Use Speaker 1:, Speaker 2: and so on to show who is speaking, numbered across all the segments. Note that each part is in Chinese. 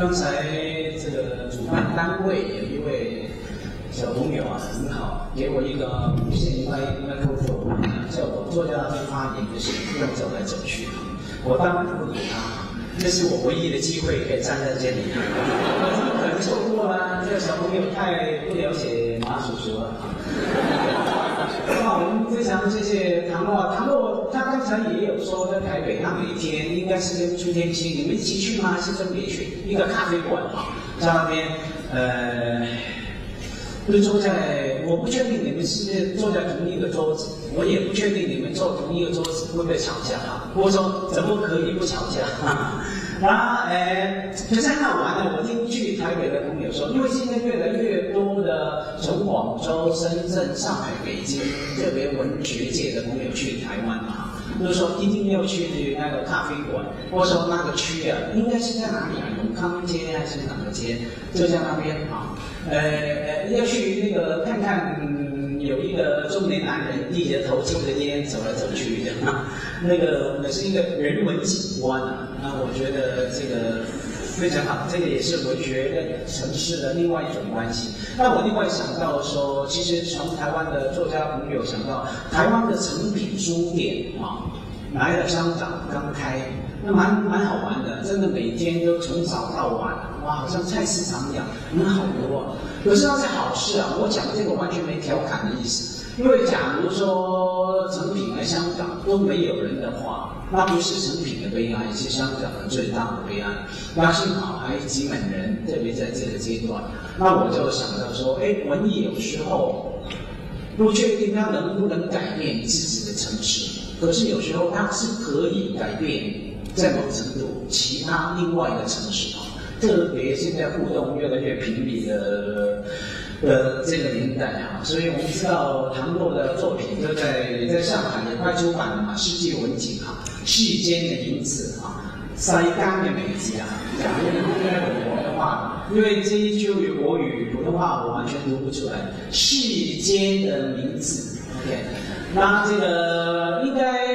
Speaker 1: 刚才这个主办单位有一位小朋友啊，很好，给我一个无线麦麦克风，叫我坐在那边发言的时候不要走来走去，我当然不理他。这是我唯一的机会可以站在这里，我怎么可能错过呢？这个小朋友太不了解马叔叔了。非常谢谢唐诺，唐诺他刚才也有说在台北，他每天应该是跟朱天心，你们一起去吗？是分别去一个咖啡馆啊，在那边呃，就坐在，我不确定你们是坐在同一个桌子，我也不确定你们坐同一个桌子会不会吵架啊？我说怎么可以不吵架？哈哈然后，呃，可是很好玩的。我听去台北的朋友说，因为现在越来越多的从广州、深圳、上海、北京，特别文学界的朋友去台湾啊，都说一定要去那个咖啡馆，或者说那个区啊，应该是在哪里啊？永康街还是哪个街？就在那边啊。呃，要去那个看看。中年男人低着头抽着烟走来走去的，那个那是一个人文景观啊。那我觉得这个非常好，这个也是文学跟城市的另外一种关系。那我另外想到说，其实从台湾的作家朋友想到，台湾的成品书店啊，来了香港刚开，那蛮蛮好玩的，真的每天都从早到晚，哇，好像菜市场一样，人好多。啊可是那是好事啊！我讲这个完全没调侃的意思，因为假如说成品来香港都没有人的话，那不是成品的悲哀，是香港的最大的悲哀。那幸好还几满人，特别在这个阶段，那我就想到说，哎，文艺有时候不确定它能不能改变自己的城市，可是有时候它是可以改变在某程度其他另外一个城市。特别现在互动越来越频密的的这个年代啊，所以我们知道唐诺的作品就在在上海也快出版了嘛，《世界文景》啊，《世间的名字》啊，《塞干的美字》啊，假如不该我的话，因为这一句国语普通话我完全读不出来，《世间的名字》OK，那这个应该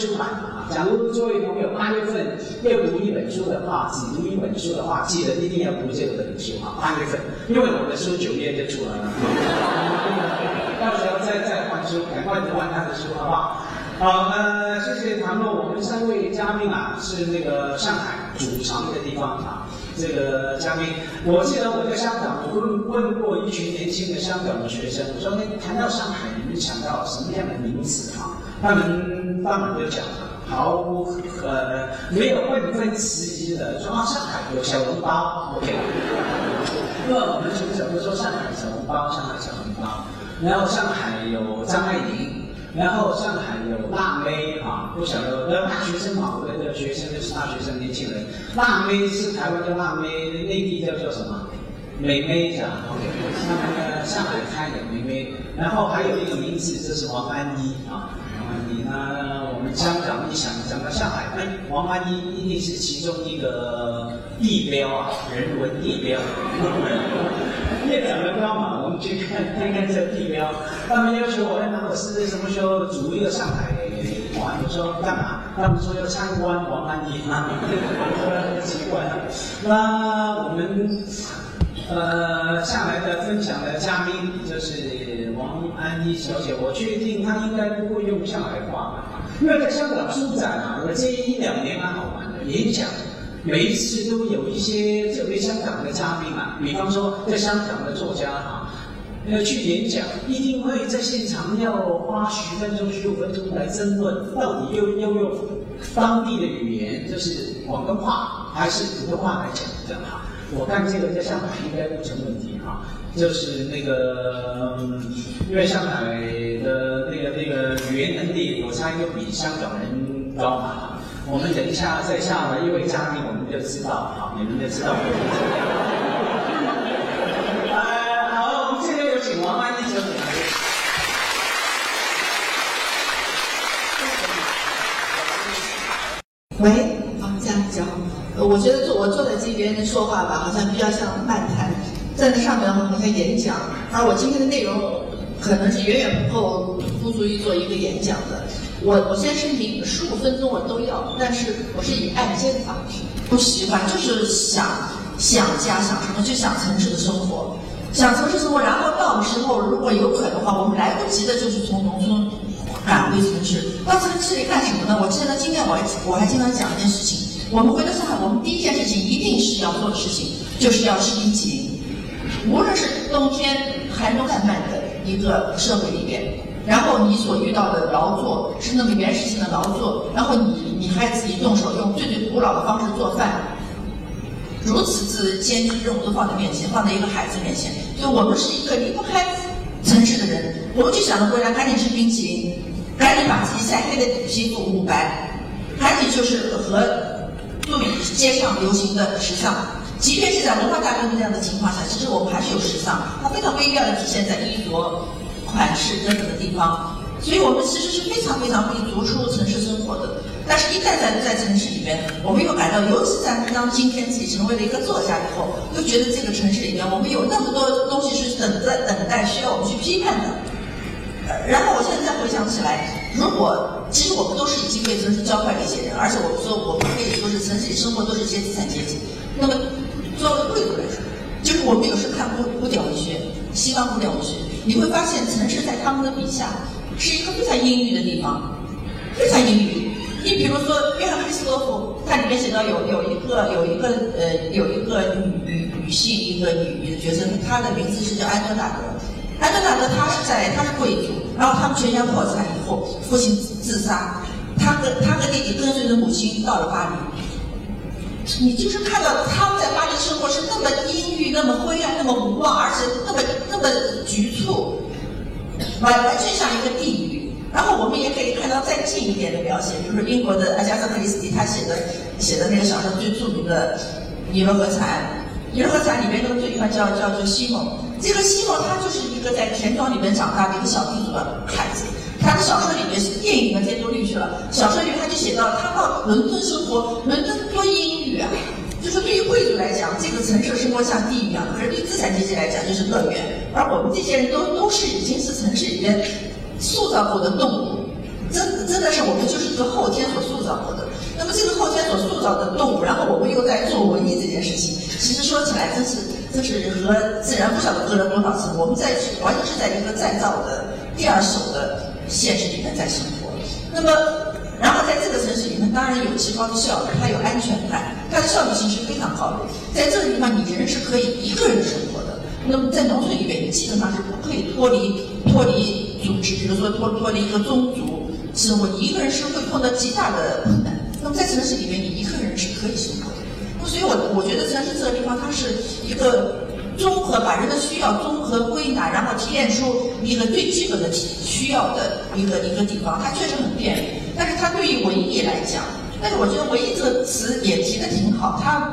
Speaker 1: 出版啊。假如作为朋友八月份要读一本书的话，只读一本书的话，记得一定要读这本书啊！八月份，因为我的书九月就出来了，到时候再再换书，赶快读完他的书，好不好？好，呃，谢谢唐诺，我们三位嘉宾啊，是那个上海主场的地方啊，这个嘉宾，我记得我在香港，我问问过一群年轻的香港的学生，我说，那谈到上海，你们想到什么样的名词啊？他们当然就讲。毫无呃没有问分迟疑的说啊，上海有小笼包，OK。因为我们从小就说上海小笼包，上海小笼包。然后上海有张爱玲，然后上海有辣妹啊，不晓得呃大学生嘛，我们的学生就是大学生年轻人。辣妹是台湾叫辣妹，内地叫做什么？美妹是吧？OK。那个上海开的美妹，然后还有一个名字就是王安妮啊。你呢？我们香港一想讲到上海，哎，王安妮一定是其中一个地标啊，人文地标。越讲越高嘛，我们去看看看这个地标。他们要求我，那我是什么时候组一个上海团？我说干嘛？他们说要参观王安妮啊，奇怪了。那我们呃下来的分享的嘉宾就是。王安妮小姐，我确定她应该不会用上海话吧？因为在香港书展啊，我这一两年蛮好玩的，演讲每一次都有一些特别香港的嘉宾啊，比方说在香港的作家啊，要去演讲，一定会在现场要花十分钟、十五分钟来争论，到底要要用当地的语言，就是广东话还是普通话来讲，比较好。我看这个在上海应该不成问题哈，就是那个，因为上海的那个那个语言能力，我猜又比香港人高嘛。我们等一下在下来一位嘉宾，我们就知道哈，你们就知道。呃，好，我们现在有请王安妮小姐。
Speaker 2: 喂。我觉得坐我坐在这边说话吧，好像比较像漫谈；站在上面好像演讲。而我今天的内容可能是远远不够不足以做一个演讲的。我我先声明，十五分钟我都要，但是我是以按键法，不喜欢就是想想家想什么就想城市的生活，想城市生活，然后到的时候如果有可能的话，我们来不及的就是从农村赶回城市，到城市里干什么呢？我记得今天我还我还经常讲一件事情，我们回到上海，我们第一件事情一定是要做的事情，就是要吃冰淇淋，无论是冬天寒冬漫漫的一个社会里边。然后你所遇到的劳作是那么原始性的劳作，然后你你还自己动手用最最古老的方式做饭，如此之艰巨任务都放在面前，放在一个孩子面前，所以我们是一个离不开城市的人，我们就想着回来赶紧吃冰淇淋，赶紧把自己晒黑的皮肤捂白，赶紧就是和杜比街上流行的时尚，即便是在文化大革命这样的情况下，其实我们还是有时尚，它非常微妙的体现在衣着。款式等等的地方，所以我们其实是非常非常可以逐出城市生活的。但是，一旦在在城市里面，我们又感到，尤其在当今天自己成为了一个作家以后，又觉得这个城市里面，我们有那么多东西是等在等待需要我们去批判的。然后，我现在回想起来，如果其实我们都是已经被城市教坏的一些人，而且我们说我们可以说是城市里生活都是一些资产阶级。那么，作为贵族来说，就是我们有时看古古典文学，西方古典文学。你会发现，城市在他们的笔下是一个非常阴郁的地方，非常阴郁。你比如说，约翰·克斯多夫，他里面写到有有一个有一个呃有一个女女女性一个女女的角色，她的名字是叫安德纳德。安德纳德她是在她是贵族，然后他们全家破产以后，父亲自杀，他和他和弟弟跟随着母亲到了巴黎。你就是看到他们在巴黎生活是那么阴郁、那么灰暗、那么无望，而且那么那么局促，完完全像一个地狱。然后我们也可以看到再近一点的描写，比如说英国的阿加莎·克里斯蒂他写的写的那个小说最著名的《尼罗河惨》，《尼罗河惨》里面那个罪犯叫叫做西蒙，这个西蒙他就是一个在田庄里面长大的一个小地主的孩子。他的小说里面是电影里面接都绿去了。小说里面他就写到，他到伦敦生活，伦敦多阴郁啊！就是对于贵族来讲，这个城市生活像地狱一样；可是对资产阶级来讲，就是乐园。而我们这些人都都是已经是城市里面塑造过的动物，真真的是我们就是一个后天所塑造过的。那么这个后天所塑造的动物，然后我们又在做文艺这件事情，其实说起来真是这是和自然不晓得隔了多少层。我们在完全是在一个再造的第二手的。现实里面在生活，那么，然后在这个城市里面，当然有极高的效率，它有安全感，它的效率性是非常高的。在这个地方，你人是可以一个人生活的。那么在农村里面，你基本上是不可以脱离脱离组织，比如说脱脱离一个宗族生活，你一个人是会碰到极大的困难。那么在城市里面，你一个人是可以生活的。所以我我觉得城市这个地方，它是一个。综合把人的需要综合归纳，然后提炼出一个最基本的需要的一个一个地方，它确实很便利。但是它对于文艺来讲，但是我觉得文艺这个词也提的挺好。它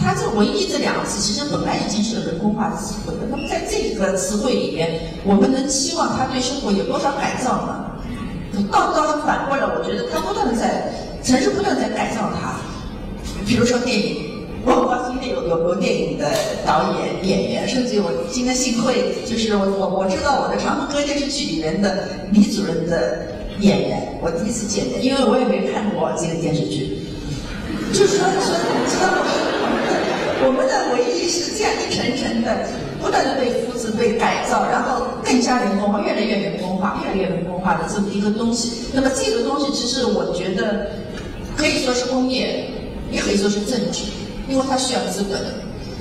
Speaker 2: 它这文艺这两个词其实本来已经是个人工化的词汇了。那么在这个词汇里面，我们能期望它对生活有多少改造呢？倒倒反过来，我觉得它不断的在城市不断在改造它。比如说电影。我我今天有有有电影的导演演员，甚至我今天幸亏就是我我我知道我的长风歌电视剧里面的李主任的演员，我第一次见面，因为我也没看过这个电视剧。就是说说你知道吗？我们的回忆是这样一层层的，不断的被复制、被改造，然后更加人工化，越来越人工化，越来越人工化的这么一个东西。那么这个东西其实我觉得可以说是工业，也可以说是政治。因为它需要资本，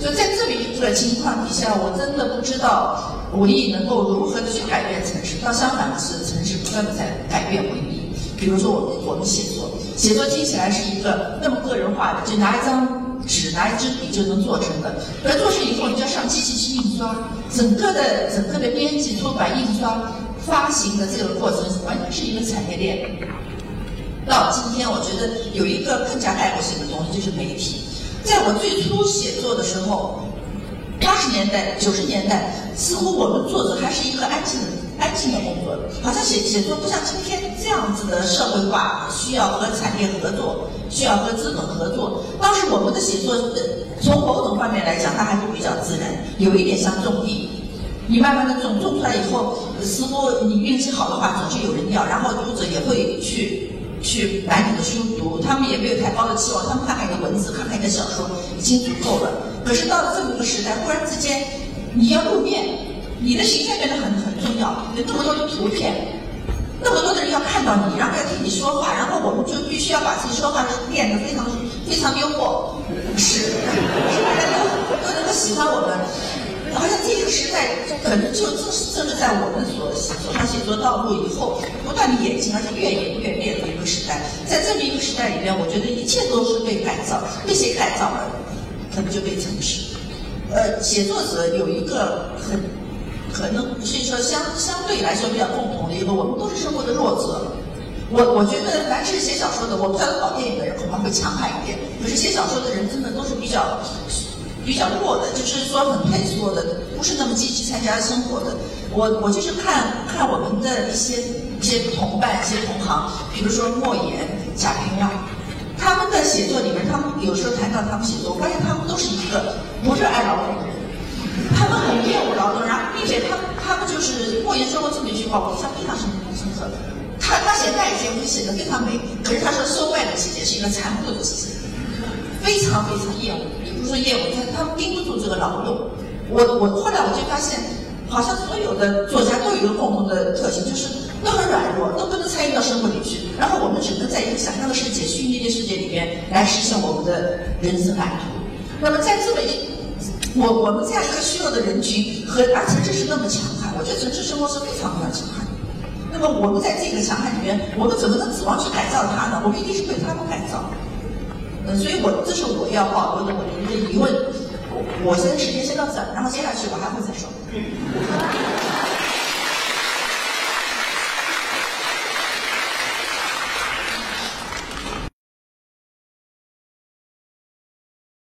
Speaker 2: 所以在这么一个情况底下，我真的不知道文艺能够如何的去改变城市。倒相反的是，城市不断的在改变文艺。比如说，我们我们写作，写作听起来是一个那么个人化的，就拿一张纸、拿一支笔就能做成的。而做成以后，你就要上机器去印刷，整个的整个的编辑、出版、印刷、发行的这个过程，完全是一个产业链。到今天，我觉得有一个更加概括性的东西，就是媒体。在我最初写作的时候，八十年代、九十年代，似乎我们作者还是一个安静、安静的工作，好像写写作不像今天这样子的社会化，需要和产业合作，需要和资本合作。当时我们的写作，从某种方面来讲，它还是比较自然，有一点像种地。你慢慢的种种出来以后，似乎你运气好的话，总是有人要，然后读者也会去去买你的书读，他们也没有太高的期望，他们看看你的文字，看看你的小说已经足够了。可是到了这么一个时代，忽然之间你要露面，你的形象变得很很重要，有那么多的图片。那么多的人要看到你，然后要听你说话，然后我们就必须要把自己说话练得非常非常幽默，是，大家都都能够喜欢我们。好像这个时代可能就正是正是在我们所走上写作道路以后，不断的演进，而且越演越烈的一个时代。在这么一个时代里面，我觉得一切都是被改造，被谁改造了？可能就被城市。呃，写作者有一个很。可能是说相相对来说比较共同的一个，我们都是生活的弱者。我我觉得凡是写小说的，我不知道搞电影的人恐怕会强悍一点。可是写小说的人真的都是比较比较弱的，就是说很退缩的，不是那么积极参加生活的。我我就是看看我们的一些一些同伴、一些同行，比如说莫言、贾平凹，他们的写作里面，他们有时候谈到他们写作，我发现他们都是一个不热爱劳动的人。他们很厌恶劳动，然后并且他他们就是莫言说过这么一句话，我印象非常深深刻。他他写麦田会写的非常美，可是他说收麦的季节是一个残酷的季节，非常非常厌恶，也不是说厌恶，他他们盯不住这个劳动。我我后来我就发现，好像所有的作家都有一个共同的特性，就是都很软弱，都不能参与到生活里去。然后我们只能在一个想象的世界、虚拟的世界里面来实现我们的人生蓝图。那么在这么一我我们这样一个虚弱的人群，和而城市是那么强悍，我觉得城市生活是非常非常强悍。那么我们在这个强悍里面，我们怎么能指望去改造它呢？我们一定是被他们改造。嗯，所以我这是我要保留的我的一个疑问。我我先时间先到这儿，然后接下去我还会再说。